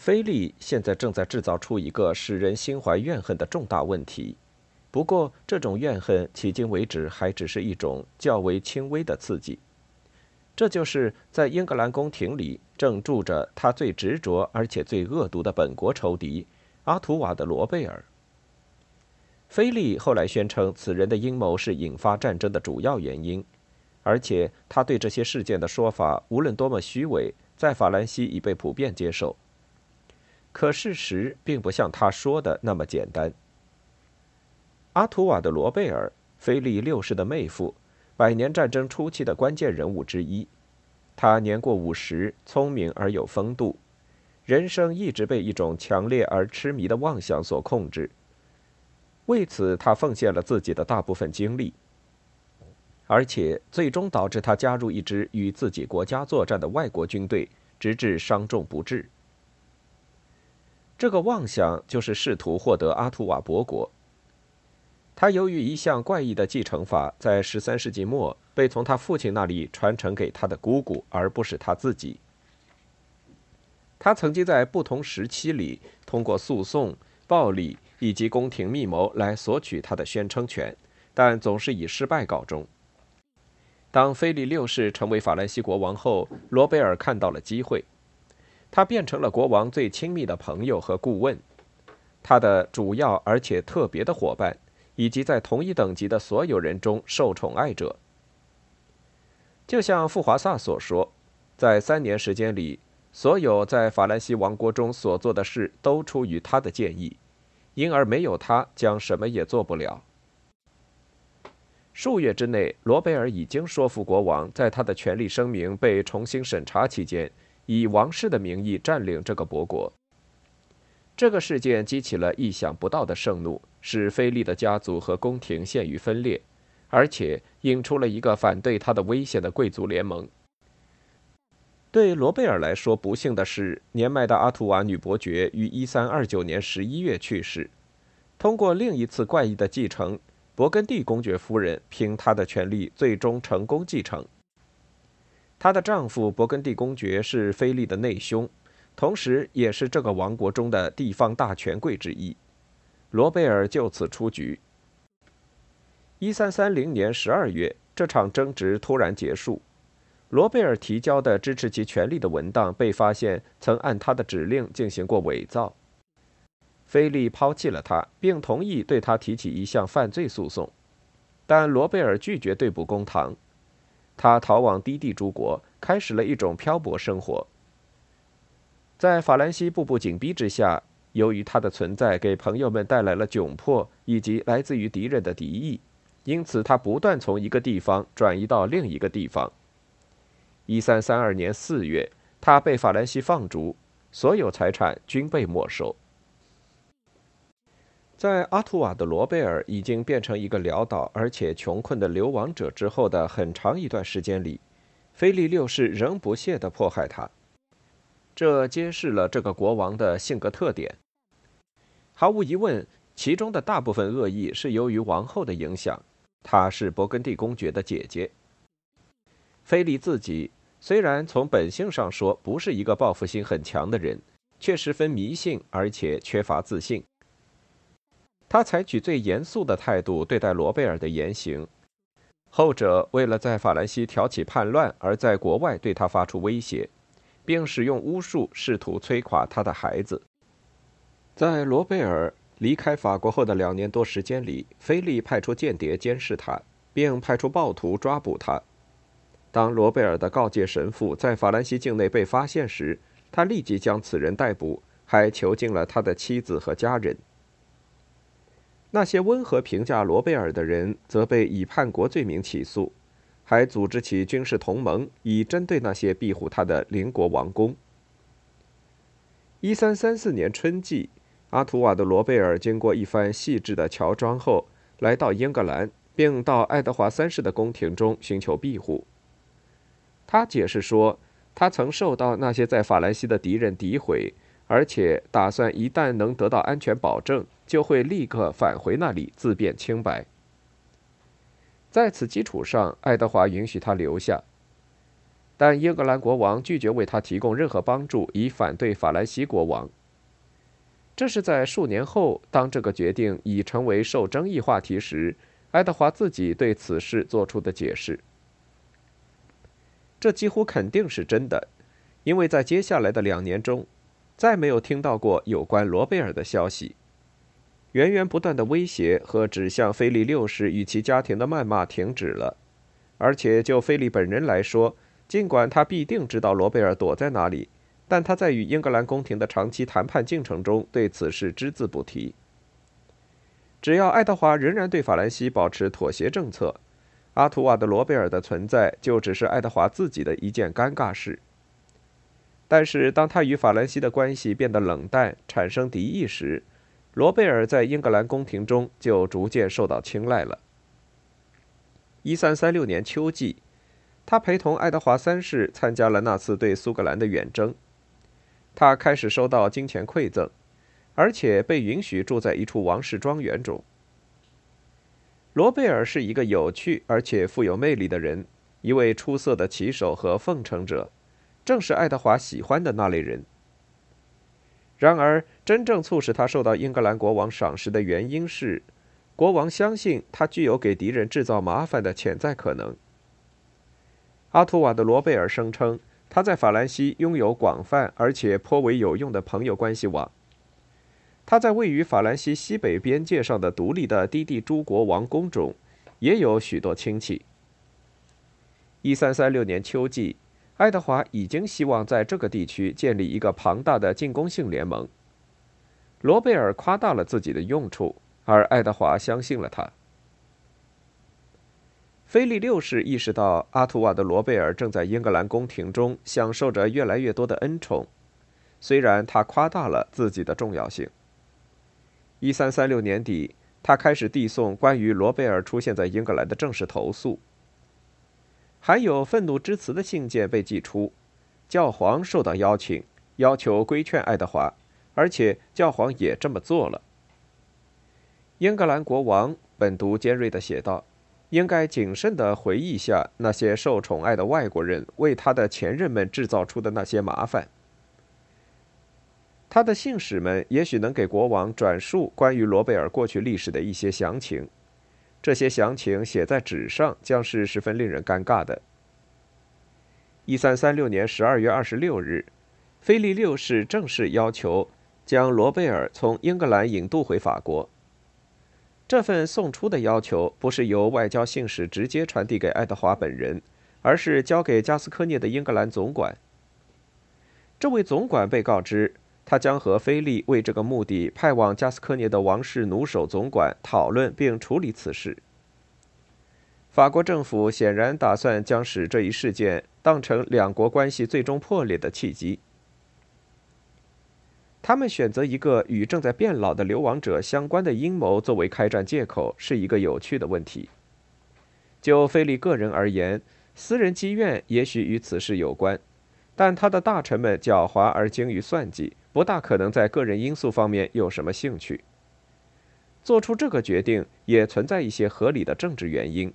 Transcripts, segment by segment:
菲利现在正在制造出一个使人心怀怨恨的重大问题，不过这种怨恨迄今为止还只是一种较为轻微的刺激。这就是在英格兰宫廷里正住着他最执着而且最恶毒的本国仇敌阿图瓦的罗贝尔。菲利后来宣称，此人的阴谋是引发战争的主要原因，而且他对这些事件的说法，无论多么虚伪，在法兰西已被普遍接受。可事实并不像他说的那么简单。阿图瓦的罗贝尔，菲利六世的妹夫，百年战争初期的关键人物之一。他年过五十，聪明而有风度，人生一直被一种强烈而痴迷的妄想所控制。为此，他奉献了自己的大部分精力，而且最终导致他加入一支与自己国家作战的外国军队，直至伤重不治。这个妄想就是试图获得阿图瓦伯国。他由于一项怪异的继承法，在十三世纪末被从他父亲那里传承给他的姑姑，而不是他自己。他曾经在不同时期里通过诉讼、暴力以及宫廷密谋来索取他的宣称权，但总是以失败告终。当菲利六世成为法兰西国王后，罗贝尔看到了机会。他变成了国王最亲密的朋友和顾问，他的主要而且特别的伙伴，以及在同一等级的所有人中受宠爱者。就像富华萨所说，在三年时间里，所有在法兰西王国中所做的事都出于他的建议，因而没有他将什么也做不了。数月之内，罗贝尔已经说服国王，在他的权利声明被重新审查期间。以王室的名义占领这个伯国，这个事件激起了意想不到的盛怒，使菲利的家族和宫廷陷于分裂，而且引出了一个反对他的危险的贵族联盟。对罗贝尔来说，不幸的是，年迈的阿图瓦女伯爵于1329年11月去世。通过另一次怪异的继承，勃艮第公爵夫人凭她的权力最终成功继承。她的丈夫勃艮第公爵是菲利的内兄，同时也是这个王国中的地方大权贵之一。罗贝尔就此出局。一三三零年十二月，这场争执突然结束。罗贝尔提交的支持其权力的文档被发现曾按他的指令进行过伪造。菲利抛弃了他，并同意对他提起一项犯罪诉讼，但罗贝尔拒绝对簿公堂。他逃往低地诸国，开始了一种漂泊生活。在法兰西步步紧逼之下，由于他的存在给朋友们带来了窘迫以及来自于敌人的敌意，因此他不断从一个地方转移到另一个地方。一三三二年四月，他被法兰西放逐，所有财产均被没收。在阿图瓦的罗贝尔已经变成一个潦倒而且穷困的流亡者之后的很长一段时间里，菲利六世仍不懈地迫害他。这揭示了这个国王的性格特点。毫无疑问，其中的大部分恶意是由于王后的影响。她是勃艮第公爵的姐姐。菲利自己虽然从本性上说不是一个报复心很强的人，却十分迷信而且缺乏自信。他采取最严肃的态度对待罗贝尔的言行，后者为了在法兰西挑起叛乱，而在国外对他发出威胁，并使用巫术试图摧垮他的孩子。在罗贝尔离开法国后的两年多时间里，菲利派出间谍监视他，并派出暴徒抓捕他。当罗贝尔的告诫神父在法兰西境内被发现时，他立即将此人逮捕，还囚禁了他的妻子和家人。那些温和评价罗贝尔的人，则被以叛国罪名起诉，还组织起军事同盟，以针对那些庇护他的邻国王公。一三三四年春季，阿图瓦的罗贝尔经过一番细致的乔装后，来到英格兰，并到爱德华三世的宫廷中寻求庇护。他解释说，他曾受到那些在法兰西的敌人诋毁。而且打算一旦能得到安全保证，就会立刻返回那里自辩清白。在此基础上，爱德华允许他留下。但英格兰国王拒绝为他提供任何帮助，以反对法兰西国王。这是在数年后，当这个决定已成为受争议话题时，爱德华自己对此事做出的解释。这几乎肯定是真的，因为在接下来的两年中，再没有听到过有关罗贝尔的消息。源源不断的威胁和指向菲利六世与其家庭的谩骂停止了，而且就菲利本人来说，尽管他必定知道罗贝尔躲在哪里。但他在与英格兰宫廷的长期谈判进程中对此事只字不提。只要爱德华仍然对法兰西保持妥协政策，阿图瓦的罗贝尔的存在就只是爱德华自己的一件尴尬事。但是，当他与法兰西的关系变得冷淡、产生敌意时，罗贝尔在英格兰宫廷中就逐渐受到青睐了。一三三六年秋季，他陪同爱德华三世参加了那次对苏格兰的远征。他开始收到金钱馈赠，而且被允许住在一处王室庄园中。罗贝尔是一个有趣而且富有魅力的人，一位出色的骑手和奉承者，正是爱德华喜欢的那类人。然而，真正促使他受到英格兰国王赏识的原因是，国王相信他具有给敌人制造麻烦的潜在可能。阿图瓦的罗贝尔声称。他在法兰西拥有广泛而且颇为有用的朋友关系网。他在位于法兰西西北边界上的独立的低地诸国王宫中，也有许多亲戚。一三三六年秋季，爱德华已经希望在这个地区建立一个庞大的进攻性联盟。罗贝尔夸大了自己的用处，而爱德华相信了他。菲利六世意识到，阿图瓦的罗贝尔正在英格兰宫廷中享受着越来越多的恩宠，虽然他夸大了自己的重要性。一三三六年底，他开始递送关于罗贝尔出现在英格兰的正式投诉，含有愤怒之词的信件被寄出，教皇受到邀请，要求规劝爱德华，而且教皇也这么做了。英格兰国王本读尖锐地写道。应该谨慎地回忆一下那些受宠爱的外国人为他的前任们制造出的那些麻烦。他的信使们也许能给国王转述关于罗贝尔过去历史的一些详情，这些详情写在纸上将是十分令人尴尬的。一三三六年十二月二十六日，菲利六世正式要求将罗贝尔从英格兰引渡回法国。这份送出的要求不是由外交信使直接传递给爱德华本人，而是交给加斯科涅的英格兰总管。这位总管被告知，他将和菲利为这个目的派往加斯科涅的王室弩手总管讨论并处理此事。法国政府显然打算将使这一事件当成两国关系最终破裂的契机。他们选择一个与正在变老的流亡者相关的阴谋作为开战借口，是一个有趣的问题。就菲利个人而言，私人积怨也许与此事有关，但他的大臣们狡猾而精于算计，不大可能在个人因素方面有什么兴趣。做出这个决定也存在一些合理的政治原因。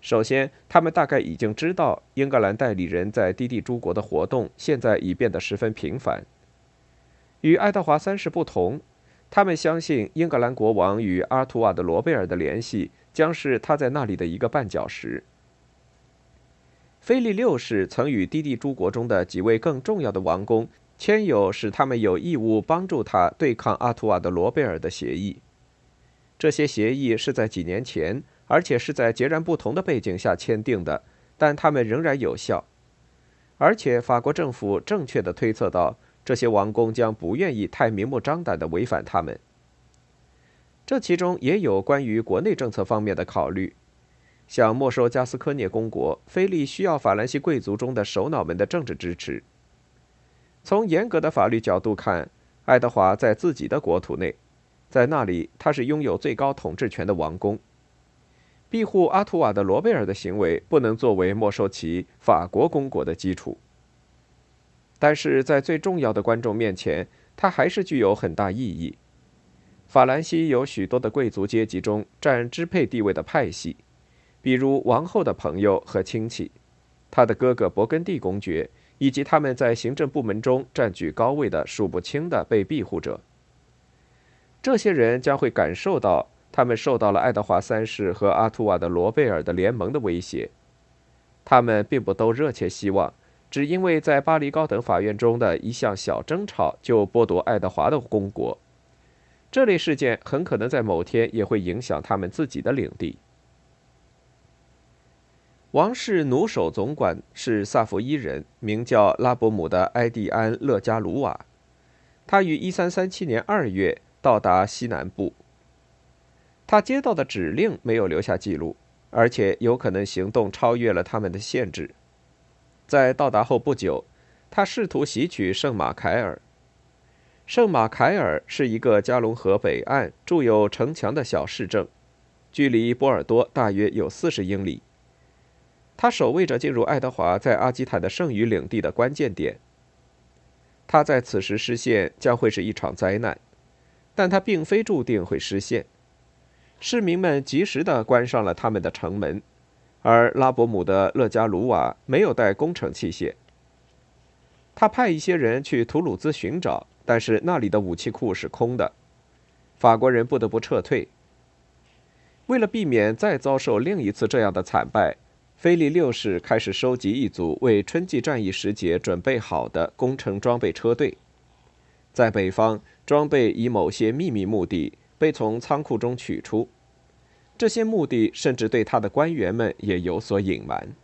首先，他们大概已经知道英格兰代理人在低地诸国的活动现在已变得十分频繁。与爱德华三世不同，他们相信英格兰国王与阿图瓦的罗贝尔的联系将是他在那里的一个绊脚石。菲利六世曾与低地诸国中的几位更重要的王公签有使他们有义务帮助他对抗阿图瓦的罗贝尔的协议。这些协议是在几年前，而且是在截然不同的背景下签订的，但他们仍然有效。而且法国政府正确的推测到。这些王公将不愿意太明目张胆地违反他们。这其中也有关于国内政策方面的考虑。像没收加斯科涅公国，菲利需要法兰西贵族中的首脑们的政治支持。从严格的法律角度看，爱德华在自己的国土内，在那里他是拥有最高统治权的王公。庇护阿图瓦的罗贝尔的行为不能作为没收其法国公国的基础。但是在最重要的观众面前，它还是具有很大意义。法兰西有许多的贵族阶级中占支配地位的派系，比如王后的朋友和亲戚，他的哥哥勃艮第公爵，以及他们在行政部门中占据高位的数不清的被庇护者。这些人将会感受到，他们受到了爱德华三世和阿图瓦的罗贝尔的联盟的威胁。他们并不都热切希望，只因为在巴黎高等法院中的一项小争吵就剥夺爱德华的公国。这类事件很可能在某天也会影响他们自己的领地。王室弩手总管是萨伏伊人，名叫拉伯姆的埃蒂安·勒加鲁瓦。他于1337年2月到达西南部。他接到的指令没有留下记录，而且有可能行动超越了他们的限制。在到达后不久，他试图袭取圣马凯尔。圣马凯尔是一个加龙河北岸筑有城墙的小市镇，距离波尔多大约有四十英里。他守卫着进入爱德华在阿基坦的剩余领地的关键点。他在此时失陷将会是一场灾难，但他并非注定会失陷。市民们及时地关上了他们的城门，而拉伯姆的勒加鲁瓦没有带工程器械。他派一些人去图鲁兹寻找。但是那里的武器库是空的，法国人不得不撤退。为了避免再遭受另一次这样的惨败，菲利六世开始收集一组为春季战役时节准备好的工程装备车队。在北方，装备以某些秘密目的被从仓库中取出，这些目的甚至对他的官员们也有所隐瞒。